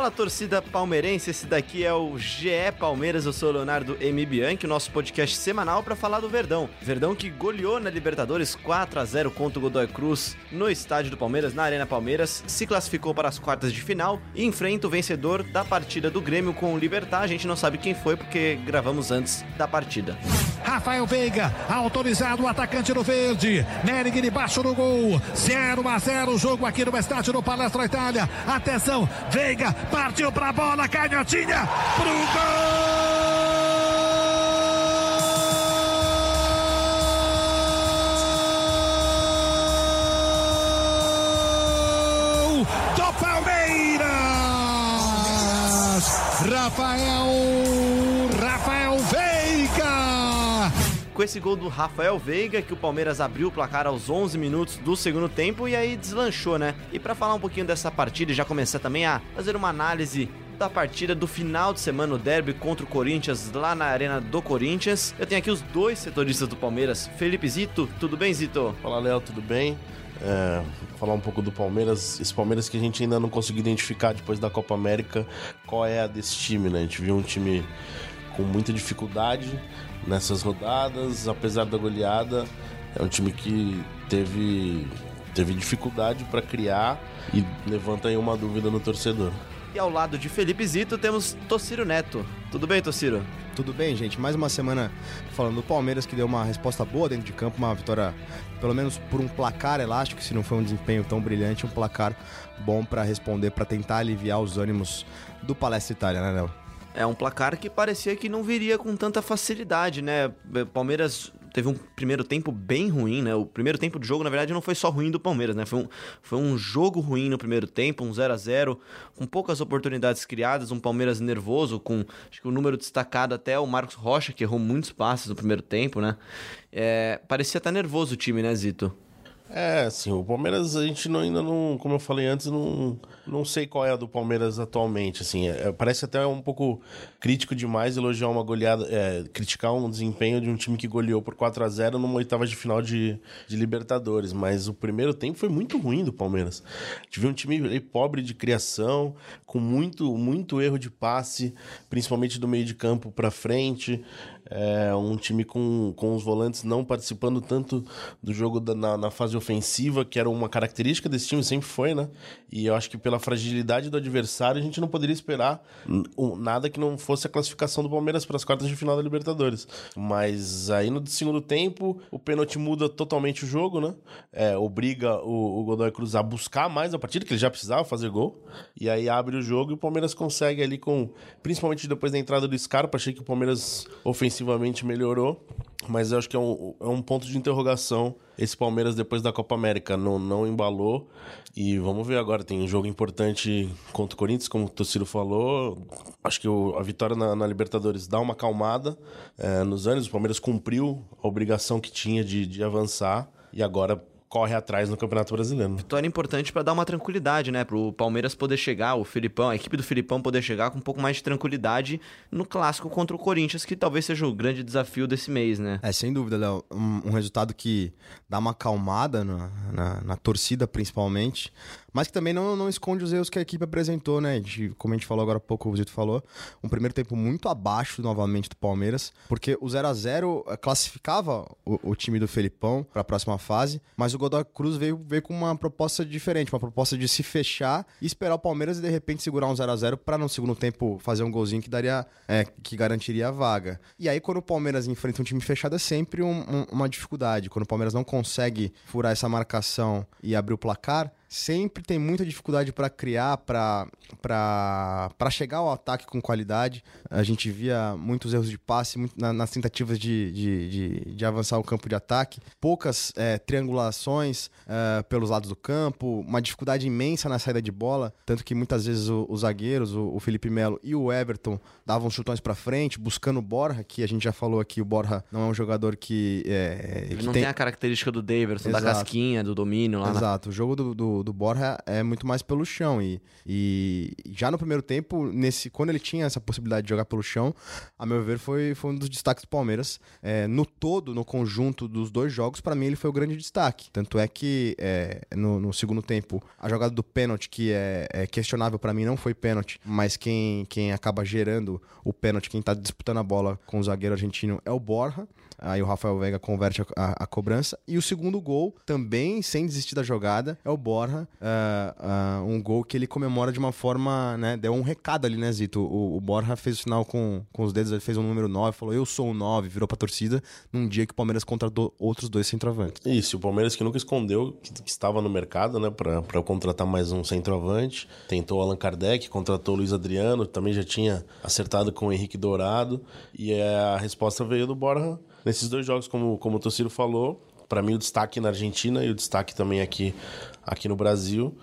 Fala torcida palmeirense, esse daqui é o GE Palmeiras, eu sou o Leonardo M. Bianchi, nosso podcast semanal para falar do Verdão. Verdão que goleou na Libertadores 4 a 0 contra o Godoy Cruz no estádio do Palmeiras, na Arena Palmeiras, se classificou para as quartas de final e enfrenta o vencedor da partida do Grêmio com o Libertar. A gente não sabe quem foi porque gravamos antes da partida. Rafael Veiga, autorizado o atacante do verde. Nering debaixo do gol. 0 a 0 o jogo aqui no estádio do Palestra Itália. Atenção, Veiga partiu pra bola, canhotinha pro gol do Palmeiras. Rafael, com esse gol do Rafael Veiga, que o Palmeiras abriu o placar aos 11 minutos do segundo tempo e aí deslanchou, né? E para falar um pouquinho dessa partida e já começar também a fazer uma análise da partida do final de semana, o derby contra o Corinthians, lá na Arena do Corinthians. Eu tenho aqui os dois setoristas do Palmeiras, Felipe Zito. Tudo bem, Zito? Fala, Léo, tudo bem? É, falar um pouco do Palmeiras. Esse Palmeiras que a gente ainda não conseguiu identificar depois da Copa América qual é a desse time, né? A gente viu um time com muita dificuldade nessas rodadas, apesar da goleada. É um time que teve, teve dificuldade para criar e levanta aí uma dúvida no torcedor. E ao lado de Felipe Zito temos Tociro Neto. Tudo bem, Tociro? Tudo bem, gente? Mais uma semana falando do Palmeiras que deu uma resposta boa dentro de campo, uma vitória, pelo menos por um placar elástico, se não foi um desempenho tão brilhante, um placar bom para responder, para tentar aliviar os ânimos do Palestra Itália, né, Léo? É um placar que parecia que não viria com tanta facilidade, né? Palmeiras teve um primeiro tempo bem ruim, né? O primeiro tempo de jogo, na verdade, não foi só ruim do Palmeiras, né? Foi um, foi um jogo ruim no primeiro tempo, um 0 a 0 com poucas oportunidades criadas, um Palmeiras nervoso, com acho que o número destacado até o Marcos Rocha, que errou muitos passes no primeiro tempo, né? É, parecia estar nervoso o time, né, Zito? É, assim, o Palmeiras a gente não, ainda não, como eu falei antes, não, não sei qual é a do Palmeiras atualmente, assim, é, parece até um pouco crítico demais elogiar uma goleada, é, criticar um desempenho de um time que goleou por 4 a 0 numa oitava de final de, de Libertadores, mas o primeiro tempo foi muito ruim do Palmeiras. Viu um time pobre de criação, com muito, muito erro de passe, principalmente do meio de campo para frente, é, um time com, com os volantes não participando tanto do jogo da, na, na fase ofensiva, que era uma característica desse time, sempre foi, né? E eu acho que pela fragilidade do adversário, a gente não poderia esperar nada que não fosse a classificação do Palmeiras para as quartas de final da Libertadores. Mas aí no segundo tempo, o pênalti muda totalmente o jogo, né? É, obriga o, o Godoy Cruz a buscar mais a partida, que ele já precisava fazer gol. E aí abre o jogo e o Palmeiras consegue ali com. Principalmente depois da entrada do Scarpa, achei que o Palmeiras ofensivamente melhorou. Mas eu acho que é um, é um ponto de interrogação esse Palmeiras depois da Copa América. Não, não embalou. E vamos ver agora. Tem um jogo importante contra o Corinthians, como o Tociro falou. Acho que o, a vitória na, na, Libertadores dá uma acalmada é, nos anos. O Palmeiras cumpriu a obrigação que tinha de, de avançar. E agora corre atrás no Campeonato Brasileiro. Vitória importante para dar uma tranquilidade, né? Pro Palmeiras poder chegar, o Filipão, a equipe do Filipão poder chegar com um pouco mais de tranquilidade no clássico contra o Corinthians, que talvez seja o grande desafio desse mês, né? É, sem dúvida, Léo. Um, um resultado que dá uma acalmada na, na, na torcida, principalmente, mas que também não, não esconde os erros que a equipe apresentou, né? Gente, como a gente falou agora há pouco, o Zito falou, um primeiro tempo muito abaixo novamente do Palmeiras, porque o 0 a 0 classificava o, o time do Felipão para a próxima fase, mas o Godoy Cruz veio, veio com uma proposta diferente, uma proposta de se fechar e esperar o Palmeiras e de repente segurar um 0 a 0 para no segundo tempo fazer um golzinho que daria é, que garantiria a vaga. E aí quando o Palmeiras enfrenta um time fechado é sempre um, um, uma dificuldade. Quando o Palmeiras não consegue furar essa marcação e abrir o placar, sempre tem muita dificuldade para criar, para chegar ao ataque com qualidade. A gente via muitos erros de passe muito, na, nas tentativas de, de, de, de, avançar o campo de ataque, poucas é, triangulações é, pelos lados do campo, uma dificuldade imensa na saída de bola, tanto que muitas vezes os zagueiros, o, o, Felipe Melo e o Everton, davam chutões para frente, buscando o Borja, que a gente já falou aqui, o Borja não é um jogador que. É, Ele não tem... tem... a característica do Daverson, da casquinha, do domínio lá. Exato, na... o jogo do, do do, do Borja é muito mais pelo chão. E, e já no primeiro tempo, nesse, quando ele tinha essa possibilidade de jogar pelo chão, a meu ver, foi, foi um dos destaques do Palmeiras. É, no todo, no conjunto dos dois jogos, para mim ele foi o grande destaque. Tanto é que é, no, no, segundo tempo, a jogada do pênalti, que é, é questionável para mim, não foi pênalti, mas quem, quem acaba gerando o pênalti, quem tá disputando a bola com o zagueiro argentino é o Borja. Aí o Rafael Veiga converte a, a, a, cobrança. E o segundo gol, também sem desistir da jogada, é o Borja. Uh, uh, um gol que ele comemora de uma forma, né? Deu um recado ali, né, Zito? O, o Borja fez o sinal com, com os dedos, ele fez o um número 9, falou: Eu sou o 9, virou pra torcida, num dia que o Palmeiras contratou outros dois centroavantes. Isso, o Palmeiras que nunca escondeu que, que estava no mercado, né, pra, pra contratar mais um centroavante. Tentou Allan Kardec, contratou o Luiz Adriano, também já tinha acertado com o Henrique Dourado. E a resposta veio do Borja nesses dois jogos, como, como o Tociro falou, para mim o destaque na Argentina e o destaque também aqui, aqui no Brasil.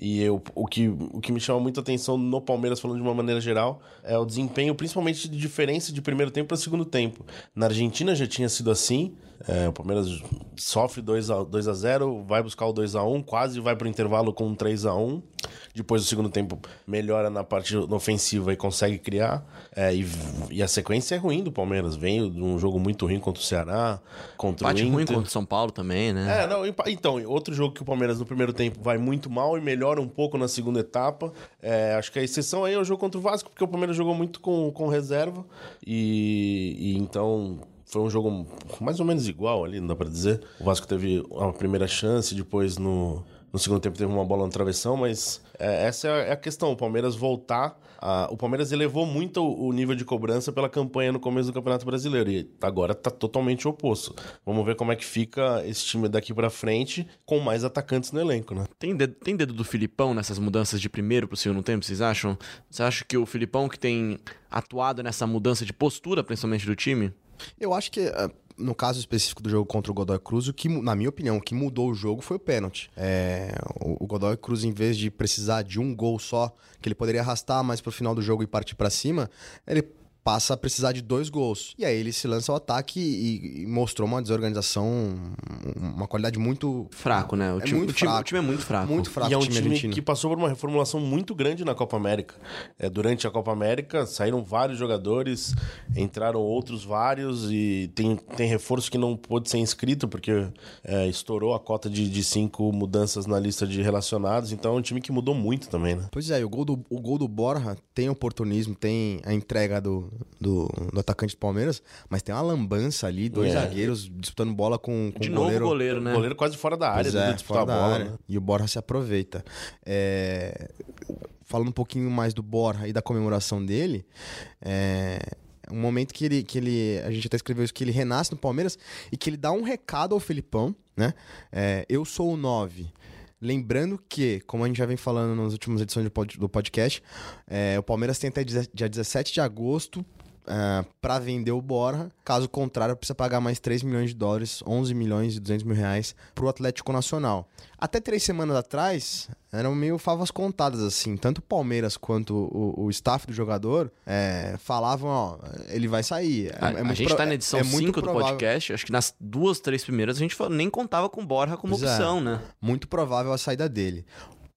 E eu, o, que, o que me chama muita atenção no Palmeiras, falando de uma maneira geral, é o desempenho, principalmente de diferença de primeiro tempo para segundo tempo. Na Argentina já tinha sido assim, é, o Palmeiras sofre 2 a, 2 a 0 vai buscar o 2 a 1 quase vai para o intervalo com um 3 a 1 Depois do segundo tempo melhora na parte ofensiva e consegue criar. É, e, e, a sequência é ruim do Palmeiras. Vem de um jogo muito ruim contra o Ceará, contra Empate o Inter. ruim contra o São Paulo também, né? É, não, então, outro jogo que o Palmeiras no primeiro tempo vai muito mal e melhora um pouco na segunda etapa. É, acho que a exceção aí é o jogo contra o Vasco, porque o Palmeiras jogou muito com, com reserva. e, e então foi um jogo mais ou menos igual ali, não dá pra dizer. O Vasco teve a primeira chance, depois no, no segundo tempo teve uma bola no travessão, mas é, essa é a questão. O Palmeiras voltar. A, o Palmeiras elevou muito o, o, nível de cobrança pela campanha no começo do Campeonato Brasileiro. E agora tá totalmente oposto. Vamos ver como é que fica esse time daqui para frente com mais atacantes no elenco, né? Tem dedo, tem dedo do Filipão nessas mudanças de primeiro pro segundo tempo, vocês acham? Você acha que o Filipão que tem atuado nessa mudança de postura, principalmente do time? Eu acho que eh, no caso específico do jogo contra o Godoy Cruz, o que, na minha opinião, o que mudou o jogo foi o pênalti. É, o Godoy Cruz, em vez de precisar de um gol só, que ele poderia arrastar mais pro final do jogo e partir para cima, ele passa a precisar de dois gols. E aí ele se lança ao ataque e, e mostrou uma desorganização, uma qualidade muito. Fraco, né? O, é time, muito o, time, fraco. o time é muito fraco. Muito fraco. E é um time, time que passou por uma reformulação muito grande na Copa América. É, durante a Copa América saíram vários jogadores, entraram outros vários e tem, tem reforço que não pôde ser inscrito porque é, estourou a cota de, de cinco mudanças na lista de relacionados. Então é um time que mudou muito também, né? Pois é, o gol do, o gol do Borja tem oportunismo, tem a entrega do, do, do, atacante do Palmeiras, mas tem uma lambança ali, dois é. zagueiros disputando bola com, com De novo goleiro. goleiro, né? O goleiro quase fora da área, é, fora da bola, área. Né? E o Borja se aproveita. É... Falando um pouquinho mais do Borja e da comemoração dele, é um momento que ele, que ele. A gente até escreveu isso, que ele renasce no Palmeiras e que ele dá um recado ao Felipão, né? É, eu sou o 9. Lembrando que, como a gente já vem falando nas últimas edições do podcast, é, o Palmeiras tem até dia 17 de agosto uh, é, para vender o Borja. Caso contrário, precisa pagar mais 3 milhões de dólares, 11 milhões e 200 mil reais para o Atlético Nacional. Até três semanas atrás, eram meio favas contadas, assim. Tanto o Palmeiras quanto o, o staff do jogador é, falavam, ó, ele vai sair. É, a, é a gente pro... tá na edição 5 é do podcast, acho que nas duas, três primeiras a gente nem contava com o Borja como pois é, opção, né? Muito provável a saída dele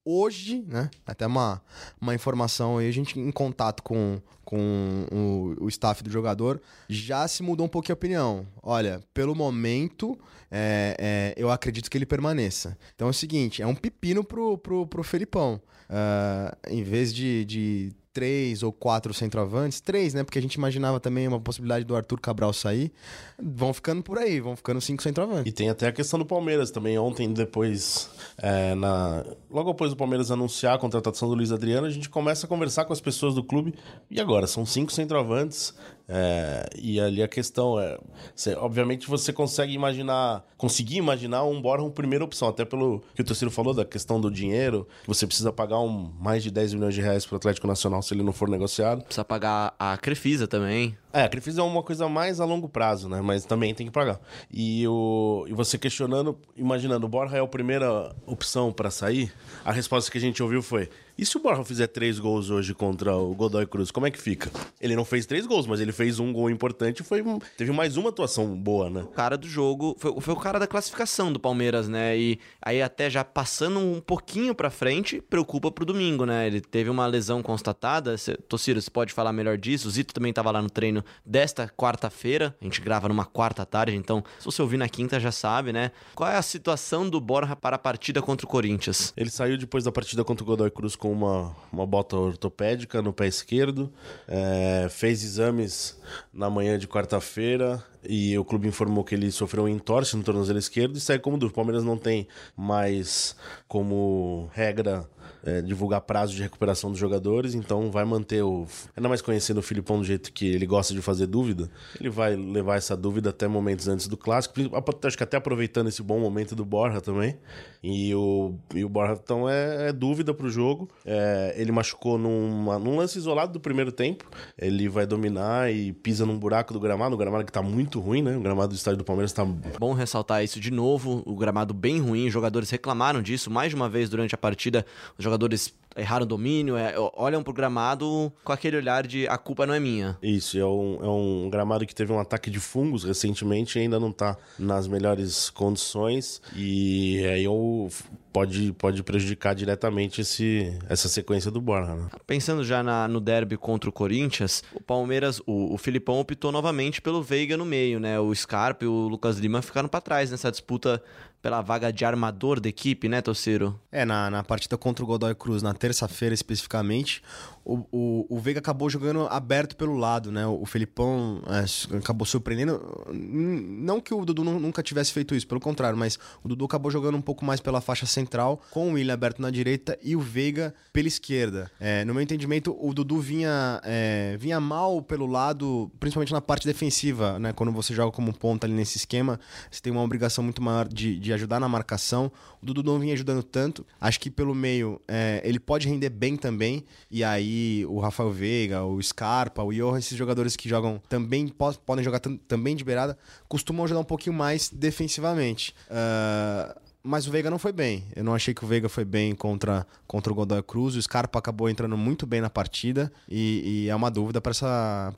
hoje, né? Até uma, uma informação aí, a gente em contato com, com o, o staff do jogador, já se mudou um pouquinho a opinião. Olha, pelo momento, é, é, eu acredito que ele permaneça. Então é o seguinte, é um pepino pro, pro, pro Felipão. Uh, em vez de, de três ou quatro centroavantes, três, né? Porque a gente imaginava também uma possibilidade do Arthur Cabral sair. Vão ficando por aí, vão ficando cinco centroavantes. E tem até a questão do Palmeiras também. Ontem, depois, é, na... logo depois do Palmeiras anunciar a contratação do Luiz Adriano, a gente começa a conversar com as pessoas do clube. E agora? São cinco centroavantes. É, e ali a questão é, você, obviamente você consegue imaginar, conseguir imaginar um Borja uma primeira opção, até pelo que o terceiro falou da questão do dinheiro, você precisa pagar um, mais de 10 milhões de reais para o Atlético Nacional se ele não for negociado. Precisa pagar a Crefisa também. É, a Crefisa é uma coisa mais a longo prazo, né? Mas também tem que pagar. E, o, e você questionando, imaginando, o Borja é a primeira opção para sair? A resposta que a gente ouviu foi: e se o Borja fizer três gols hoje contra o Godoy Cruz, como é que fica? Ele não fez três gols, mas ele fez um gol importante e foi, teve mais uma atuação boa, né? O cara do jogo, foi, foi o cara da classificação do Palmeiras, né? E aí até já passando um pouquinho pra frente, preocupa pro domingo, né? Ele teve uma lesão constatada. Tociro, você pode falar melhor disso? O Zito também tava lá no treino desta quarta-feira. A gente grava numa quarta tarde, então se você ouvir na quinta já sabe, né? Qual é a situação do Borja para a partida contra o Corinthians? Ele saiu depois da partida contra o Godoy Cruz com com uma, uma bota ortopédica no pé esquerdo, é, fez exames na manhã de quarta-feira e o clube informou que ele sofreu um entorse no tornozelo esquerdo e segue como dúvida. O Palmeiras não tem mais como regra é, divulgar prazo de recuperação dos jogadores, então vai manter o. Ainda mais conhecendo o Filipão do jeito que ele gosta de fazer dúvida, ele vai levar essa dúvida até momentos antes do clássico. Acho que até aproveitando esse bom momento do Borja também. E o, e o Borja, então, é, é dúvida pro jogo. É, ele machucou numa, num lance isolado do primeiro tempo. Ele vai dominar e pisa num buraco do gramado, um gramado que tá muito ruim, né? O gramado do estádio do Palmeiras tá. Bom ressaltar isso de novo, o gramado bem ruim, os jogadores reclamaram disso mais de uma vez durante a partida. Os jogadores erraram o domínio, é, olham pro gramado com aquele olhar de a culpa não é minha. Isso, é um, é um gramado que teve um ataque de fungos recentemente e ainda não tá nas melhores condições. E aí eu pode, pode prejudicar diretamente esse, essa sequência do Borja. Né? Pensando já na, no derby contra o Corinthians, o Palmeiras, o, o Filipão optou novamente pelo Veiga no meio, né? O Scarpa e o Lucas Lima ficaram para trás nessa disputa pela vaga de armador da equipe, né, Torceiro? É, na, na partida contra o Godoy Cruz, na terça-feira especificamente, o, o, o, Veiga acabou jogando aberto pelo lado, né? O, Felipão é, acabou surpreendendo. Não que o Dudu nunca tivesse feito isso, pelo contrário, mas o Dudu acabou jogando um pouco mais pela faixa central, com o William aberto na direita e o Veiga pela esquerda. É, no meu entendimento, o Dudu vinha, é, vinha mal pelo lado, principalmente na parte defensiva, né? Quando você joga como ponta ali nesse esquema, você tem uma obrigação muito maior de, de ajudar na marcação. O Dudu não vinha ajudando tanto. Acho que pelo meio é, ele pode render bem também, e aí o Rafael Veiga, o Scarpa, o Johan, esses jogadores que jogam também, podem jogar também de beirada, costumam ajudar um pouquinho mais defensivamente. Uh, mas o Veiga não foi bem. Eu não achei que o Veiga foi bem contra, contra o Godoy Cruz. O Scarpa acabou entrando muito bem na partida e, e é uma dúvida para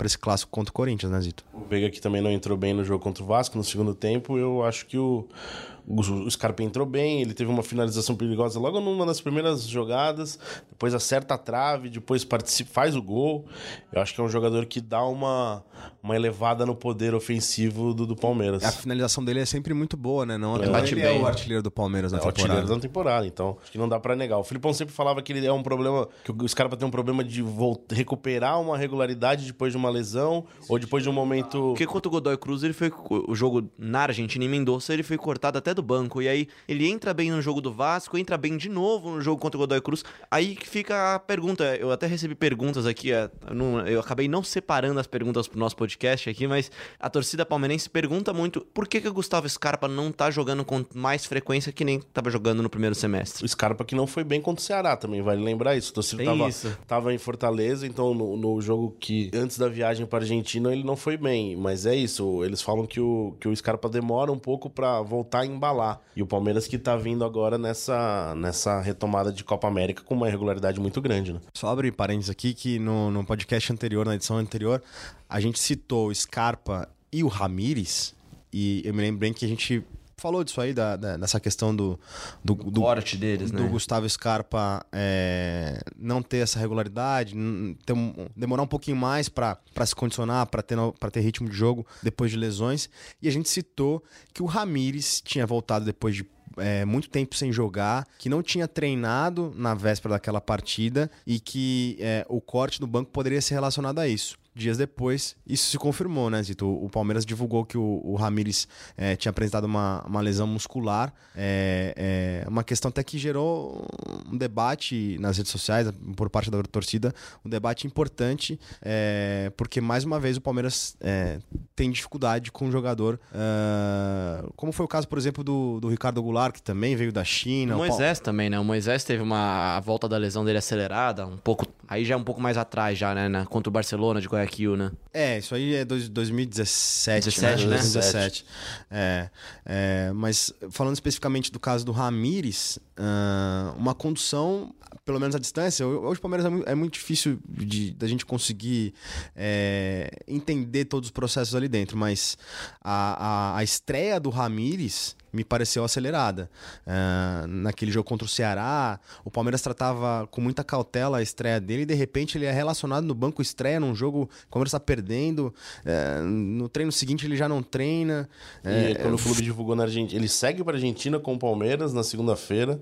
esse clássico contra o Corinthians, né, Zito? O Veiga que também não entrou bem no jogo contra o Vasco no segundo tempo. Eu acho que o, o Scarpa entrou bem, ele teve uma finalização perigosa logo numa das primeiras jogadas, depois acerta a trave, depois participa, faz o gol. Eu acho que é um jogador que dá uma, uma elevada no poder ofensivo do, do Palmeiras. A finalização dele é sempre muito boa, né? Não, é. Bate ele é bem. é o artilheiro do Palmeiras na é temporada. o artilheiro da temporada, então acho que não dá para negar. O Filipão sempre falava que ele é um problema, que o Scarpa tem um problema de voltar, recuperar uma regularidade depois de uma lesão ou depois de um momento... Porque contra o Godoy Cruz, ele foi o jogo na Argentina, em Mendoza, ele foi cortado até do banco. E aí ele entra bem no jogo do Vasco, entra bem de novo no jogo contra o Godoy Cruz. Aí que fica a pergunta. Eu até recebi perguntas aqui. É, eu, acabei não separando as perguntas pro nosso podcast aqui, mas a torcida palmeirense pergunta muito por que, que o Gustavo Scarpa não tá jogando com mais frequência que nem tava jogando no primeiro semestre. O Scarpa que não foi bem contra o Ceará também, vale lembrar isso. O torcedor tava, isso. tava em Fortaleza, então no, no jogo que antes da viagem para Argentina ele não foi bem. Mas é isso, eles falam que o, que o Scarpa demora um pouco para voltar a embalar. E o Palmeiras que tá vindo agora nessa, nessa retomada de Copa América com uma irregularidade muito grande, né? Só abrir parênteses aqui que no, no podcast anterior, na edição anterior, a gente citou o Scarpa e o Ramires. E eu me lembro bem que a gente falou disso aí, da, da, dessa questão do, do, do corte deles, do né? Gustavo Scarpa é, não ter essa regularidade, ter um, demorar um pouquinho mais para se condicionar, para ter, ter ritmo de jogo depois de lesões. E a gente citou que o Ramires tinha voltado depois de é, muito tempo sem jogar, que não tinha treinado na véspera daquela partida e que é, o corte no banco poderia ser relacionado a isso dias depois, isso se confirmou, né, Zito? O Palmeiras divulgou que o, o Ramires é, tinha apresentado uma, uma lesão muscular, é, é, uma questão até que gerou um debate nas redes sociais, por parte da torcida, um debate importante, é, porque mais uma vez o Palmeiras é, tem dificuldade com o jogador, uh, como foi o caso, por exemplo, do, do Ricardo Goulart, que também veio da China. O Moisés também, né? O Moisés teve uma a volta da lesão dele acelerada, um pouco. Aí já é um pouco mais atrás, já, né? Na, contra o Barcelona de Guayaquil, né? É, isso aí é dois, 2017, 17, né? 2017. É, é, mas falando especificamente do caso do Ramires, uh, uma condução pelo menos a distância, hoje o Palmeiras é muito, é muito difícil de, da gente conseguir é, entender todos os processos ali dentro, mas a, a, a estreia do Ramires me pareceu acelerada. Uh, naquele jogo contra o Ceará, o Palmeiras tratava com muita cautela a estreia dele e de repente ele é relacionado no banco estreia num jogo o Palmeiras está perdendo. Uh, no treino seguinte ele já não treina. E uh, quando o clube divulgou na Argentina, ele segue para a Argentina com o Palmeiras na segunda-feira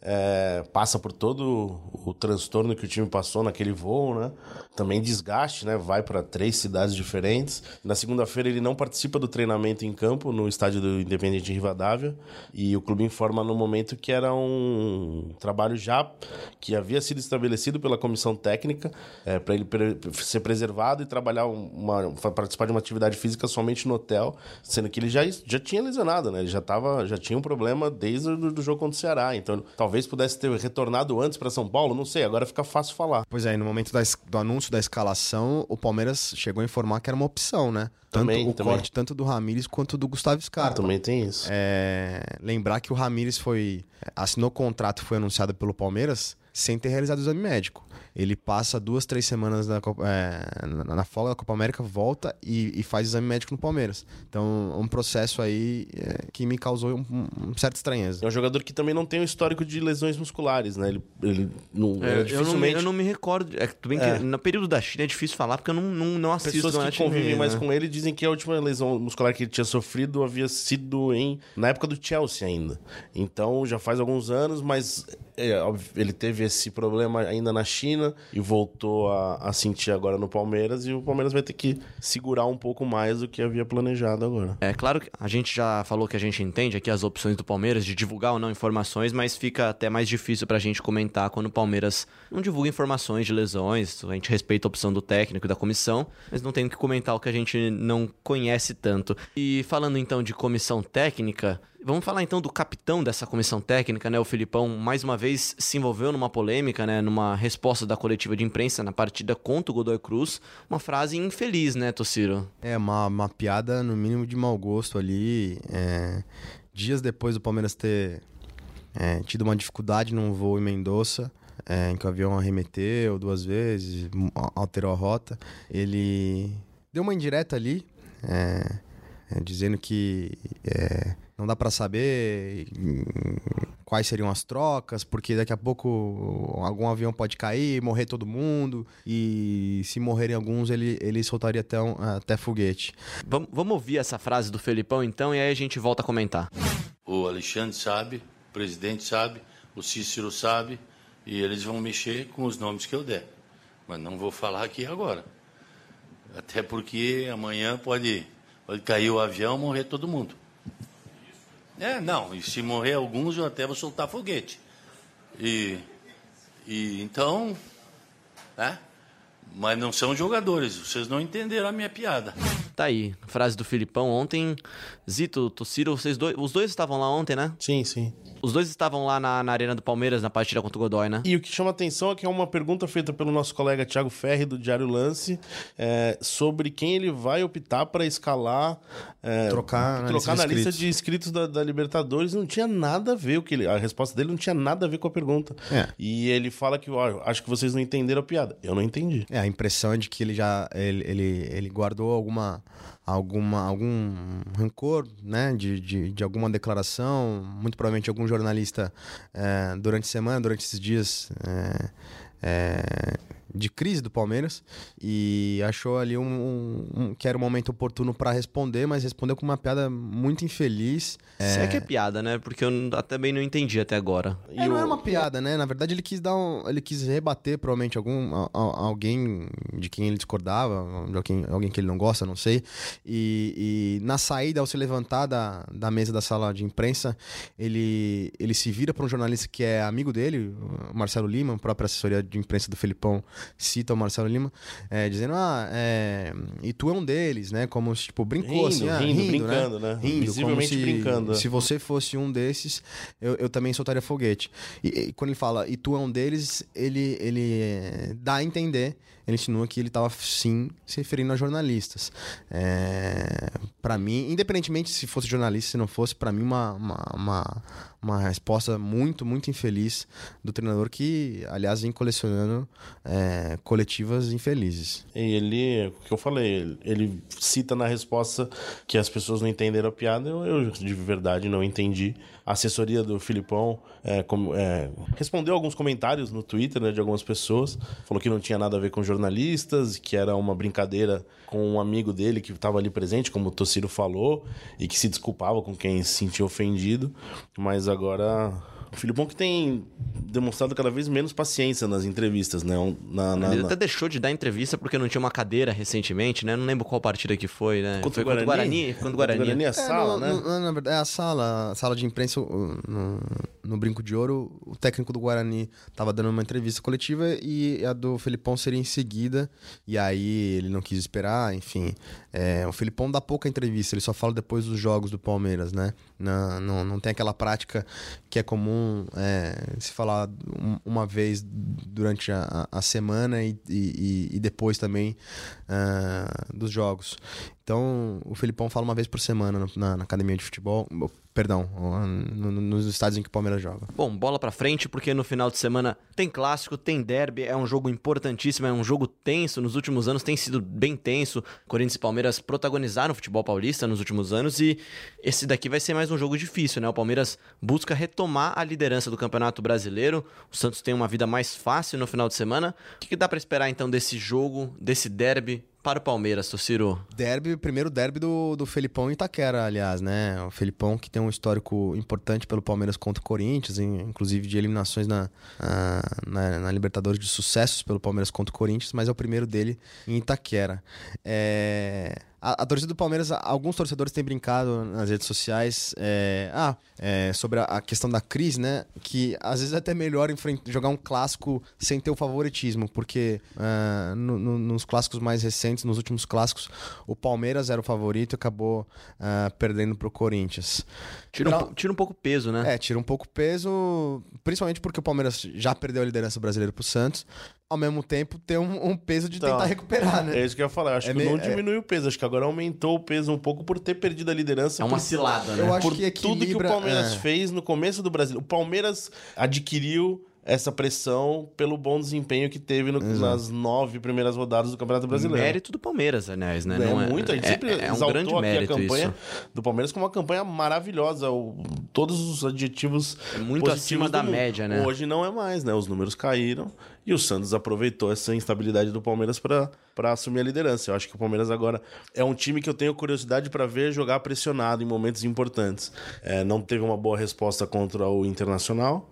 é, passa por todo o transtorno que o time passou naquele voo, né? Também desgaste, né? Vai para três cidades diferentes. Na segunda-feira ele não participa do treinamento em campo no estádio do Independente Rivadavia e o clube informa no momento que era um trabalho já que havia sido estabelecido pela comissão técnica é, para ele ser preservado e trabalhar uma participar de uma atividade física somente no hotel, sendo que ele já, já tinha lesionado, né? Ele já tava já tinha um problema desde o do jogo contra o Ceará, então Talvez pudesse ter retornado antes para São Paulo, não sei, agora fica fácil falar. Pois é, no momento da, do anúncio da escalação, o Palmeiras chegou a informar que era uma opção, né? Tanto também, o também. corte tanto do Ramires quanto do Gustavo Scarpa. Ah, também tem isso. É, lembrar que o Ramires foi assinou contrato, foi anunciado pelo Palmeiras sem ter realizado o exame médico ele passa duas, três semanas na, é, na folga da Copa América, volta e, e, faz exame médico no Palmeiras. Então, um processo aí é, que me causou um, um certa estranheza. É um jogador que também não tem um histórico de lesões musculares, né? Ele, ele não, é, dificilmente... eu, não, eu não me recordo. É, tudo bem que é. no período da China é difícil falar, porque eu não, não, não assisto. Pessoas que convivem mais né? com ele dizem que a última lesão muscular que ele tinha sofrido havia sido em na época do Chelsea ainda. Então, já faz alguns anos, mas ele teve esse problema ainda na China e voltou a, a, sentir agora no Palmeiras e o Palmeiras vai ter que segurar um pouco mais do que havia planejado agora. É claro que a gente já falou que a gente entende aqui as opções do Palmeiras de divulgar ou não informações, mas fica até mais difícil pra gente comentar quando o Palmeiras não divulga informações de lesões. A gente respeita a opção do técnico e da comissão, mas não tem que comentar o que a gente não conhece tanto. E falando então de comissão técnica, Vamos falar então do capitão dessa comissão técnica, né? O Filipão, mais uma vez, se envolveu numa polêmica, né? Numa resposta da coletiva de imprensa na partida contra o Godoy Cruz. Uma frase infeliz, né, Tociro? É, uma, uma piada, no mínimo, de mau gosto ali. É... Dias depois do Palmeiras ter é, tido uma dificuldade num voo em Mendoza, é, em que o avião arremeteu duas vezes, alterou a rota, ele deu uma indireta ali, é, é, dizendo que é, não dá para saber hum, quais seriam as trocas, porque daqui a pouco algum avião pode cair, morrer todo mundo, e se morrerem alguns, ele, ele soltaria até, um, até foguete. Vamos, vamos ouvir essa frase do Felipão então, e aí a gente volta a comentar. O Alexandre sabe, o presidente sabe, o Cícero sabe, e eles vão mexer com os nomes que eu der. Mas não vou falar aqui agora. Até porque amanhã pode, pode cair o avião e morrer todo mundo. É, não, e se morrer alguns, eu até vou soltar foguete. E, e então, né? Mas não são jogadores, vocês não entenderam a minha piada. Tá aí, frase do Filipão ontem. Zito, Tociro, vocês dois, os dois estavam lá ontem, né? Sim, sim. Os dois estavam lá na, na Arena do Palmeiras, na partida contra o Godoy, né? E o que chama atenção é que é uma pergunta feita pelo nosso colega Thiago Ferri, do Diário Lance, é, sobre quem ele vai optar para escalar. É, trocar na, trocar lista, na lista de inscritos da, da, Libertadores. Não tinha nada a ver. O que ele, a resposta dele não tinha nada a ver com a pergunta. É. E ele fala que, ó, acho que vocês não entenderam a piada. Eu não entendi. É, a impressão é de que ele já ele, ele, ele guardou alguma alguma, algum rancor né, de, de, de, alguma declaração, muito provavelmente algum jornalista é, durante a semana, durante esses dias, é, é, de crise do Palmeiras e achou ali um, um, um que era o um momento oportuno para responder, mas respondeu com uma piada muito infeliz. É... é que é piada, né? Porque eu até bem não entendi até agora. É, não é uma piada, né? Na verdade, ele quis dar um, ele quis rebater provavelmente algum a, a, alguém de quem ele discordava, de alguém, alguém que ele não gosta, não sei. E, e na saída, ao se levantar da, da mesa da sala de imprensa, ele, ele se vira para um jornalista que é amigo dele, o Marcelo Lima, própria assessoria de imprensa do Felipão cita o Marcelo Lima, é, dizendo, ah, é, e tu é um deles, né? Como, tipo, brincou rindo, assim, ah, rindo, rindo, brincando, né? né? Rindo, Visivelmente se, brincando. Se você fosse um desses, eu, eu também soltaria foguete. E, e, quando ele fala, e tu é um deles, ele, ele dá a entender ele insinua que ele estava sim se referindo a jornalistas. É, para mim, independentemente se fosse jornalista, se não fosse, para mim uma, uma, uma, uma, resposta muito, muito infeliz do treinador que, aliás, vem colecionando é, coletivas infelizes. E ele, o que eu falei, ele cita na resposta que as pessoas não entenderam a piada, eu, eu de verdade não entendi. A assessoria do Filipão é, com, é, respondeu alguns comentários no Twitter né, de algumas pessoas, falou que não tinha nada a ver com jornalistas, que era uma brincadeira com um amigo dele que estava ali presente, como o Tociro falou, e que se desculpava com quem se sentia ofendido, mas agora o Filipão que tem demonstrado cada vez menos paciência nas entrevistas, né? Na, na, ele até deixou de dar entrevista porque não tinha uma cadeira recentemente, né? Não lembro qual partida que foi, né? Contra foi o Guarani? Contra o Guarani. Contra o Guarani. Guarani é a sala, é, né? No, no, na verdade, é a sala, a sala de imprensa no, no Brinco de Ouro. O técnico do Guarani estava dando uma entrevista coletiva e a do Felipão seria em seguida. E aí ele não quis esperar, enfim. É, o Felipão dá pouca entrevista, ele só fala depois dos jogos do Palmeiras, né? Não, não, não tem aquela prática que é comum é, se falar uma vez durante a, a semana e, e, e depois também uh, dos jogos. Então, o Felipão fala uma vez por semana na, na academia de futebol. Perdão, no, nos estádios em que o Palmeiras joga. Bom, bola pra frente, porque no final de semana tem clássico, tem derby, é um jogo importantíssimo, é um jogo tenso. Nos últimos anos tem sido bem tenso. Corinthians e Palmeiras protagonizaram o futebol paulista nos últimos anos e esse daqui vai ser mais um jogo difícil, né? O Palmeiras busca retomar a liderança do Campeonato Brasileiro. O Santos tem uma vida mais fácil no final de semana. O que, que dá para esperar então desse jogo, desse derby? Para o Palmeiras, Tociro? Derby, primeiro derby do, do Felipão em Itaquera, aliás, né? O Felipão que tem um histórico importante pelo Palmeiras contra o Corinthians, inclusive de eliminações na, na, na, Libertadores de sucessos pelo Palmeiras contra o Corinthians, mas é o primeiro dele em Itaquera. É... A, a, torcida do Palmeiras, alguns torcedores têm brincado nas redes sociais é, ah, é, sobre a, a, questão da crise, né? Que às vezes é até melhor jogar um clássico sem ter o favoritismo, porque uh, no, no, nos clássicos mais recentes, nos últimos clássicos, o Palmeiras era o favorito e acabou uh, perdendo para o Corinthians. Tira um, tira um pouco peso, né? É, tira um pouco peso, principalmente porque o Palmeiras já perdeu a liderança brasileira para o Santos ao mesmo tempo ter um, um peso de então, tentar recuperar, né? É isso que eu ia falar. Acho é que meio, não é... diminuiu o peso, acho que agora aumentou o peso um pouco por ter perdido a liderança. É uma cilada, né? Eu acho por que equilibra... tudo que o Palmeiras é. fez no começo do Brasil. O Palmeiras adquiriu essa pressão pelo bom desempenho que teve no, nas nove primeiras rodadas do Campeonato Brasileiro. Mérito do Palmeiras, aliás, né? É, Não é muito, a gente é, sempre é, é um grande mérito a campanha isso. do Palmeiras como uma campanha maravilhosa, o, todos os adjetivos é muito acima da média, né? Hoje não é mais, né? Os números caíram e o Santos aproveitou essa instabilidade do Palmeiras para assumir a liderança. Eu acho que o Palmeiras agora é um time que eu tenho curiosidade para ver jogar pressionado em momentos importantes. É, não teve uma boa resposta contra o Internacional.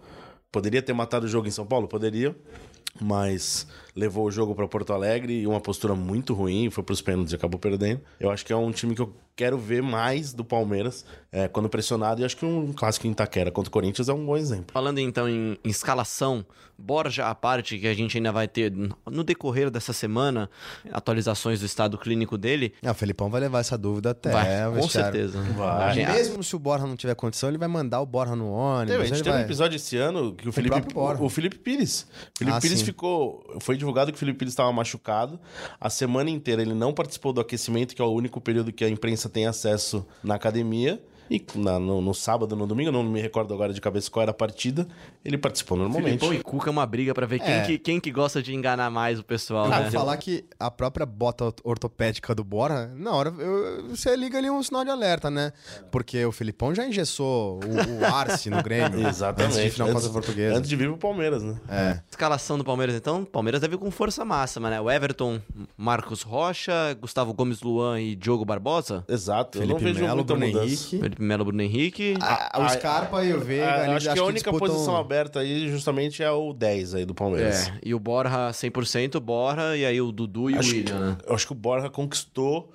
Poderia ter matado o jogo em São Paulo? Poderia. Mas levou o jogo para Porto Alegre e uma postura muito ruim, foi para os pênaltis e acabou perdendo. Eu acho que é um time que eu quero ver mais do Palmeiras é, quando pressionado, e acho que um clássico em Itaquera contra o Corinthians é um bom exemplo. Falando então em, em escalação, Borja à parte, que a gente ainda vai ter no decorrer dessa semana, atualizações do estado clínico dele. Ah, o Felipão vai levar essa dúvida até vai, Com certeza. Vai. Mesmo se o Borja não tiver condição, ele vai mandar o Borja no ônibus. a gente teve vai... um episódio esse ano que o Felipe, o, o Felipe Pires. O Felipe ah, Pires sim. Ficou. Foi divulgado que o Felipe Pires estava machucado. A semana inteira ele não participou do aquecimento, que é o único período que a imprensa tem acesso na academia. E na- no, no sábado, no domingo, não me recordo agora de cabeça qual era a partida, ele participou normalmente. Filipão e Cuca é uma briga pra ver quem, É. que, quem que gosta de enganar mais o pessoal, Eu né? falar que a própria bota ortopédica do Bora, na hora, eu- você liga ali um sinal de alerta, né? Porque o Filipão já engessou o, o Arce no Grêmio. Exatamente. Antes de final contra a Portuguesa. antes de vir pro Palmeiras, né? É. Escalação do Palmeiras, então. Palmeiras deve ir com força máxima, né? O Everton, Marcos Rocha, Gustavo Gomes Luan e Diogo Barbosa. Exato. eu não Felipe vejo Melo, muita Bruno mudança. Henrique. Felipe Melo, Bruno Henrique. Ah, o Scarpa e o Veiga. Ali, acho que a única disputam- posição aberta aí justamente é o 10 aí do Palmeiras. É, e o Borja 100%, Borja, e aí o Dudu e Acho o que- William, né? Eu acho que o Borja conquistou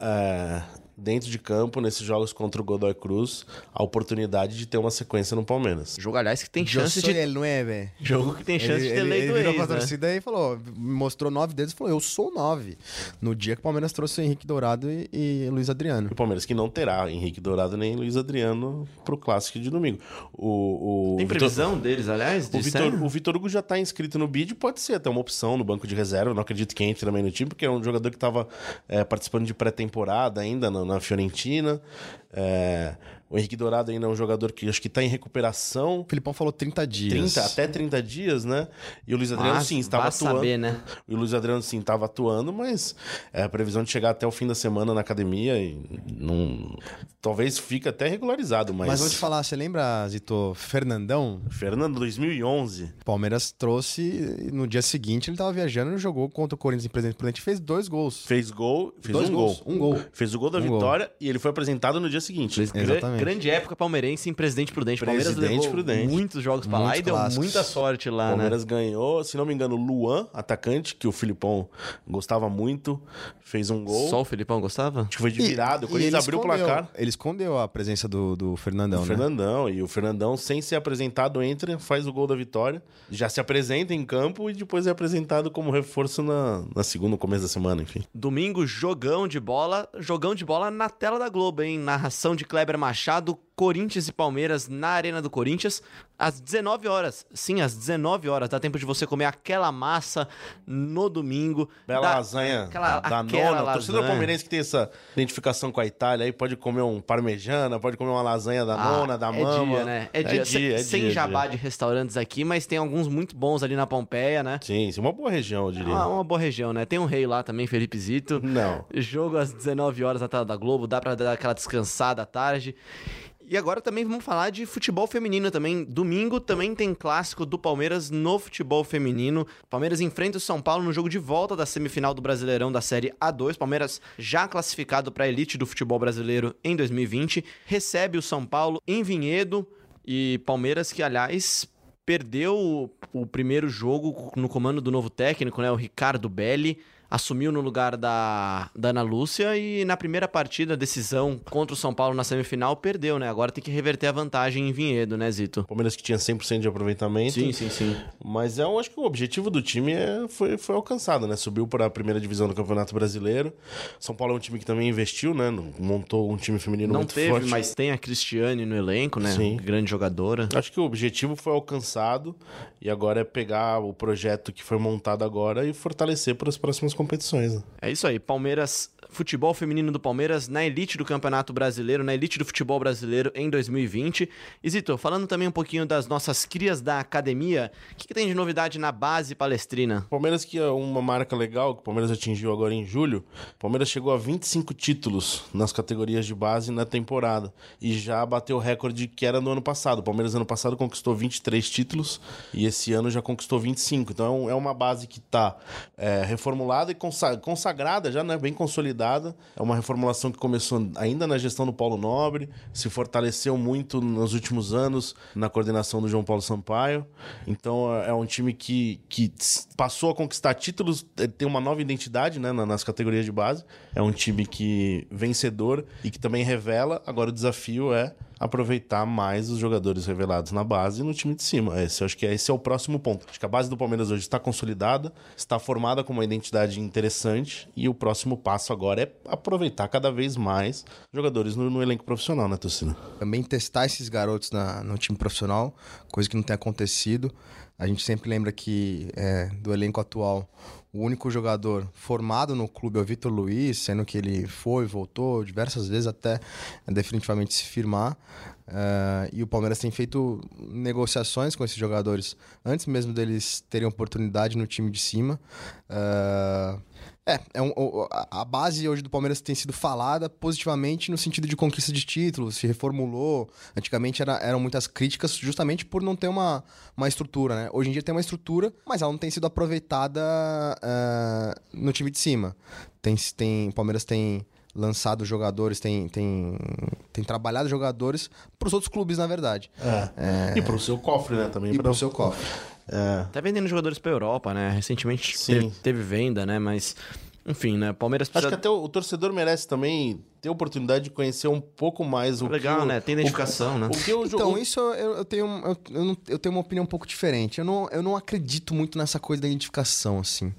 é, dentro de campo, nesses jogos contra o Godoy Cruz, a oportunidade de ter uma sequência no Palmeiras. Jogo, aliás, que tem chance de... el nueve. Jogo que tem chance ele, de ter ele, lei ele do virou ex, pra né? torcida e falou, mostrou nove dedos e falou, eu sou nove. No dia que o Palmeiras trouxe o Henrique Dourado e, e Luiz Adriano. O Palmeiras que não terá Henrique Dourado nem Luiz Adriano pro clássico de domingo. O, o Tem Vitor- previsão deles, aliás? O de Vitor, série? o Vitor Hugo já está inscrito no bid, pode ser até uma opção no banco de reserva. Eu Não acredito que entre também no time, porque é um jogador que estava participando de pré-temporada ainda na, na Fiorentina. É, o Henrique Dourado ainda é um jogador que acho que está em recuperação. O Filipão falou 30 dias. 30, até 30 dias, né? E o Luiz Adriano, Mas sim, estava atuando. saber, né? E o Luiz Adriano, sim, estava atuando, mas é a previsão de chegar até o fim da semana na academia e não... talvez fique até regularizado, mas... Mas vou te falar, você lembra, Zito, Fernandão? Fernando, 2011. O Palmeiras trouxe, no dia seguinte ele tava viajando e jogou contra o Corinthians em Presidente Prudente e fez dois gols. Fez gol, fez Dois um gols, gol. um gol. Fez o gol da Um gol. vitória e ele foi apresentado no dia seguinte. Exatamente. Grande época palmeirense em Presidente Prudente. O Palmeiras Presidente levou Prudente. muitos jogos pra lá e deu clássicos. muita sorte lá, né? Palmeiras ganhou, se não me engano, Luan, atacante, que o Filipão gostava muito, fez um gol. Só o Filipão gostava? Acho que foi de virada. O Corinthians abriu o placar. Ele escondeu a presença do, do Fernandão, O né? Fernandão. E o Fernandão, sem ser apresentado, entra, faz o gol da vitória, já se apresenta em campo e depois é apresentado como reforço na, na segunda, no começo da semana, enfim. Domingo, jogão de bola. Jogão de bola na tela da Globo, hein? Narração de Kleber Machado, fechado Corinthians e Palmeiras na Arena do Corinthians, às 19 horas. Sim, às 19 horas. Dá tempo de você comer aquela massa no domingo. Bela Dá- lasanha aquela- da aquela nona. O torcedor lasanha. palmeirense que tem essa identificação com a Itália aí pode comer um parmejana, pode comer uma lasanha da Ah, nona, da é mama. dia, né? É dia. Sem- é sem dia, jabá dia. de restaurantes aqui, mas tem alguns muito bons ali na Pompeia, né? Sim, sim, uma boa região, eu diria. Uma, uma boa região, né? Tem um rei lá também, Felipe Zito. Não. Jogo às 19 horas na tela da Globo, dá pra dar aquela descansada à tarde. E agora também vamos falar de futebol feminino também. Domingo também tem clássico do Palmeiras no futebol feminino. Palmeiras enfrenta o São Paulo no jogo de volta da semifinal do Brasileirão da Série A2. Palmeiras já classificado para a elite do futebol brasileiro em 2020, recebe o São Paulo em Vinhedo e Palmeiras que aliás perdeu o, primeiro jogo no comando do novo técnico, né, o Ricardo Belli. Assumiu no lugar da, da Ana Lúcia e na primeira partida, decisão contra o São Paulo na semifinal, perdeu, né? Agora tem que reverter a vantagem em Vinhedo, né, Zito? Palmeiras que tinha 100% de aproveitamento. sim, sim. Mas eu acho que o objetivo do time é, foi, foi alcançado, né? Subiu para a primeira divisão do Campeonato Brasileiro. São Paulo é um time que também investiu, né? Montou um time feminino Não muito teve, forte. mas tem a Cristiane no elenco, né? Sim. Grande jogadora. Acho que o objetivo foi alcançado e agora é pegar o projeto que foi montado agora e fortalecer para as próximas competições. Né? É isso aí, Palmeiras, futebol feminino do Palmeiras na elite do Campeonato Brasileiro, na elite do futebol brasileiro em 2020. E Zito, falando também um pouquinho das nossas crias da academia, o que, que tem de novidade na base palestrina? Palmeiras que é uma marca legal que o Palmeiras atingiu agora em julho. O Palmeiras chegou a 25 títulos nas categorias de base na temporada e já bateu o recorde que era no ano passado. O Palmeiras ano passado conquistou 23 títulos e esse ano já conquistou 25. Então é uma base que está reformulada e consa- consagrada já, né, bem consolidada. É uma reformulação que começou ainda na gestão do Paulo Nobre, se fortaleceu muito nos últimos anos na coordenação do João Paulo Sampaio. Então é um time que, que passou a conquistar títulos, ele tem uma nova identidade né, na- nas categorias de base. É um time que vencedor e que também revela. Agora o desafio é aproveitar mais os jogadores revelados na base e no time de cima. Esse, acho que esse é o próximo ponto. Acho que a base do Palmeiras hoje está consolidada, está formada com uma identidade interessante e o próximo passo agora é aproveitar cada vez mais jogadores no, no elenco profissional, né, torcida? Também testar esses garotos na- no time profissional, coisa que não tem acontecido. A gente sempre lembra que é, do elenco atual, o único jogador formado no clube é o Vitor Luiz, sendo que ele foi, voltou diversas vezes até definitivamente se firmar. Uh, e o Palmeiras tem feito negociações com esses jogadores antes mesmo deles terem oportunidade no time de cima. Uh, é, é um, a base hoje do Palmeiras tem sido falada positivamente no sentido de conquista de títulos, se reformulou. Antigamente era, eram muitas críticas justamente por não ter uma, uma estrutura, né? Hoje em dia tem uma estrutura, mas ela não tem sido aproveitada uh, no time de cima. Tem, tem, o Palmeiras tem lançado jogadores, tem, tem, tem trabalhado jogadores para os outros clubes, na verdade. É. É... E para o seu cofre, né? Também e para o seu cofre. É. Tá vendendo jogadores pra Europa, né? Recentemente teve, teve, venda, né? Mas, enfim, né? Palmeiras precisa... Acho que até o, o, torcedor merece também ter a oportunidade de conhecer um pouco mais o Legal, que né? Tem identificação, o, né? O que eu, então, isso eu, eu tenho, eu, eu, eu, tenho uma opinião um pouco diferente. Eu não, eu não acredito muito nessa coisa da identificação, assim.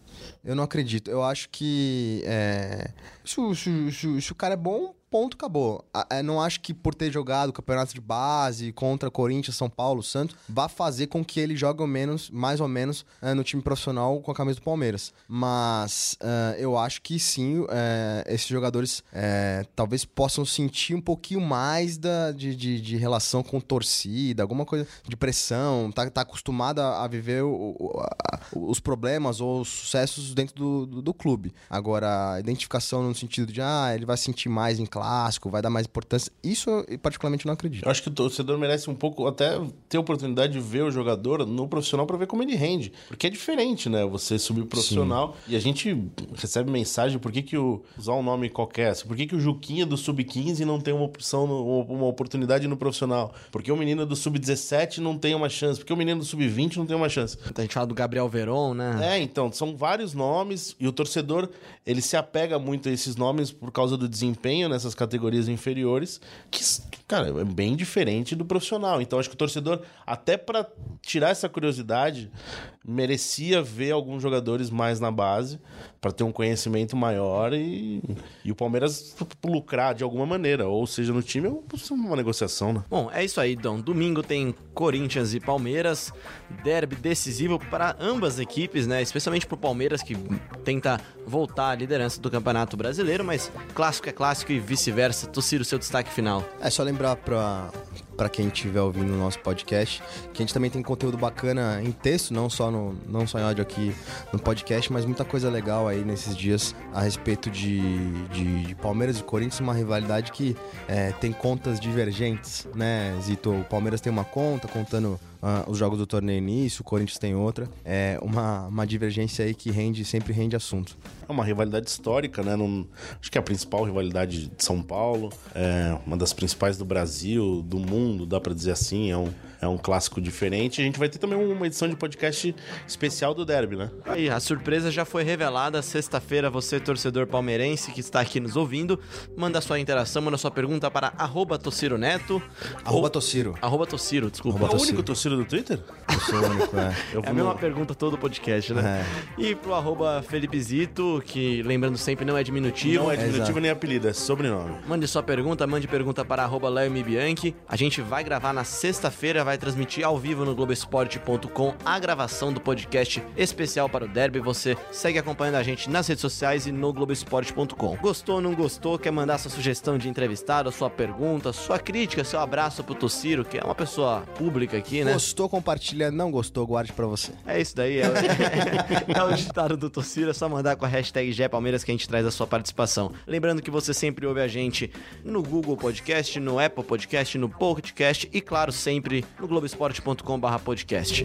Eu não acredito. Eu acho que... É... Se, se, se, se o cara é bom, ponto, acabou. Eu não acho que por ter jogado o campeonato de base contra Corinthians, São Paulo, Santos, vá fazer com que ele jogue menos, mais ou menos uh, no time profissional com a camisa do Palmeiras. Mas uh, eu acho que sim, esses jogadores talvez possam sentir um pouquinho mais da, de, de, de, relação com torcida, alguma coisa de pressão, tá, tá acostumado a, viver os problemas ou os sucessos dentro do, do, do clube. Agora, a identificação no sentido de, ah, ele vai sentir mais em classe clássico, vai dar mais importância. Isso eu particularmente não acredito. Eu acho que o torcedor merece um pouco até ter a oportunidade de ver o jogador no profissional para ver como ele rende. Porque é diferente, né? Você subir profissional Sim. e a gente recebe mensagem por que, que o, usar um nome qualquer, por que, que o Juquinha do Sub-15 não tem uma opção, uma oportunidade no profissional? Porque o menino do Sub-17 não tem uma chance? Porque o menino do Sub-20 não tem uma chance? A gente fala do Gabriel Veron, né? É, então, são vários nomes e o torcedor, ele se apega muito a esses nomes por causa do desempenho nessas categorias inferiores, que, cara, é bem diferente do profissional. Então acho que o torcedor, até para tirar essa curiosidade, merecia ver alguns jogadores mais na base para ter um conhecimento maior e, e o Palmeiras lucrar de alguma maneira, ou seja, no time ou uma negociação, né? Bom, é isso aí, Dom. Domingo tem Corinthians e Palmeiras, derby decisivo para ambas equipes, né? Especialmente para o Palmeiras que tenta voltar à liderança do Campeonato Brasileiro, mas clássico é clássico e vice-versa. O seu destaque final. É só lembrar para para quem estiver ouvindo o nosso podcast, que a gente também tem conteúdo bacana em texto, não só no não só em áudio aqui no podcast, mas muita coisa legal aí nesses dias a respeito de, de, de Palmeiras e Corinthians, uma rivalidade que é, tem contas divergentes, né, Zito? O Palmeiras tem uma conta contando uh, os jogos do torneio início, o Corinthians tem outra. É uma, uma divergência aí que rende, sempre rende assunto. É uma rivalidade histórica, né? Num, acho que é a principal rivalidade de São Paulo, é uma das principais do Brasil, do mundo, dá para dizer assim. É um, é um clássico diferente. A gente vai ter também uma edição de podcast especial do Derby, né? Aí, a surpresa já foi revelada. Sexta-feira, você, torcedor palmeirense que está aqui nos ouvindo, manda sua interação, manda sua pergunta para arroba Tociro Neto. Arroba ou... Tociro. Arroba Tociro, desculpa. Arroba é o único Tociro do Twitter? Eu sou o único, é. Eu é a mesma pergunta todo o podcast, né? É. E pro arroba Felipe Zito, que lembrando sempre não é diminutivo. Não é diminutivo é nem apelido, é sobrenome. Mande sua pergunta, mande pergunta para arroba Leo Bianchi. A gente vai gravar na sexta-feira, vai vai transmitir ao vivo no Globoesporte.com a gravação do podcast especial para o Derby. Você segue acompanhando a gente nas redes sociais e no Globoesporte.com. Gostou, não gostou? Quer mandar sua sugestão de entrevistado, sua pergunta, sua crítica, seu abraço pro Tociro, que é uma pessoa pública aqui, né? Gostou, compartilha. Não gostou, guarde para você. É isso daí. É, é, é o ditado do Tociro. É só mandar com a hashtag GEPalmeiras que a gente traz a sua participação. Lembrando que você sempre ouve a gente no Google Podcast, no Apple Podcast, no Podcast e, claro, sempre no globesport.com/podcast.